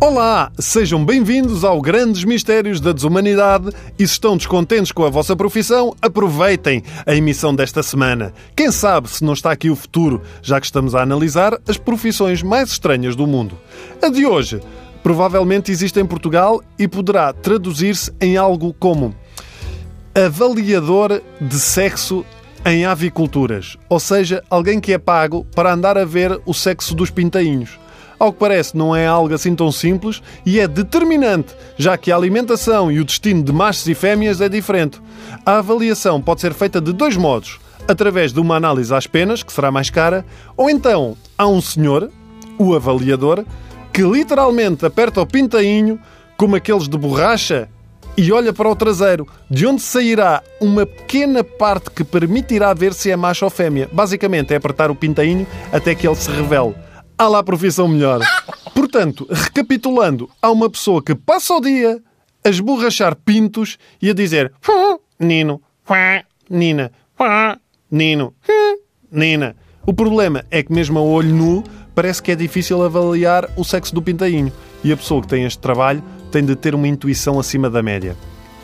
Olá, sejam bem-vindos ao Grandes Mistérios da Desumanidade e se estão descontentes com a vossa profissão, aproveitem a emissão desta semana. Quem sabe se não está aqui o futuro, já que estamos a analisar as profissões mais estranhas do mundo. A de hoje provavelmente existe em Portugal e poderá traduzir-se em algo como avaliador de sexo em aviculturas, ou seja, alguém que é pago para andar a ver o sexo dos pintainhos. Ao que parece, não é algo assim tão simples e é determinante, já que a alimentação e o destino de machos e fêmeas é diferente. A avaliação pode ser feita de dois modos: através de uma análise às penas, que será mais cara, ou então há um senhor, o avaliador, que literalmente aperta o pintainho como aqueles de borracha e olha para o traseiro, de onde sairá uma pequena parte que permitirá ver se é macho ou fêmea. Basicamente é apertar o pintainho até que ele se revele há lá profissão melhor. Portanto, recapitulando, há uma pessoa que passa o dia a esborrachar pintos e a dizer Nino, Nina, Nino, Nina. O problema é que mesmo a olho nu parece que é difícil avaliar o sexo do pintainho. E a pessoa que tem este trabalho tem de ter uma intuição acima da média.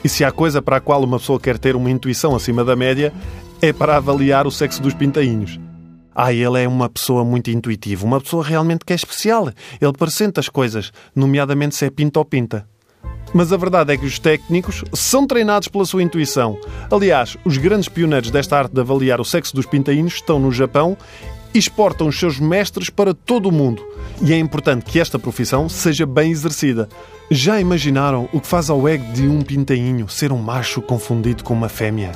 E se há coisa para a qual uma pessoa quer ter uma intuição acima da média, é para avaliar o sexo dos pintainhos. Ah, ele é uma pessoa muito intuitiva, uma pessoa realmente que é especial. Ele presente as coisas, nomeadamente se é pinta ou pinta. Mas a verdade é que os técnicos são treinados pela sua intuição. Aliás, os grandes pioneiros desta arte de avaliar o sexo dos pintainhos estão no Japão e exportam os seus mestres para todo o mundo. E é importante que esta profissão seja bem exercida. Já imaginaram o que faz ao ego de um pintainho ser um macho confundido com uma fêmea?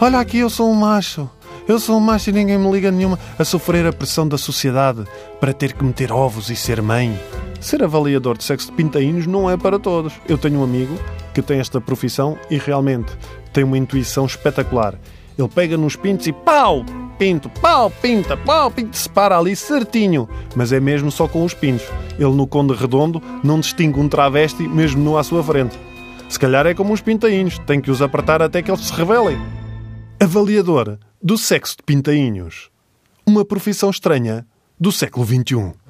Olha aqui, eu sou um macho. Eu sou um macho e ninguém me liga nenhuma a sofrer a pressão da sociedade para ter que meter ovos e ser mãe. Ser avaliador de sexo de pintainhos não é para todos. Eu tenho um amigo que tem esta profissão e realmente tem uma intuição espetacular. Ele pega nos pintos e pau! Pinto, pau, pinta, pau, pinto, se para ali certinho. Mas é mesmo só com os pintos. Ele no Conde Redondo não distingue um travesti mesmo no à sua frente. Se calhar é como os pintainhos, tem que os apertar até que eles se revelem. Avaliador do sexo de pintainhos. Uma profissão estranha do século XXI.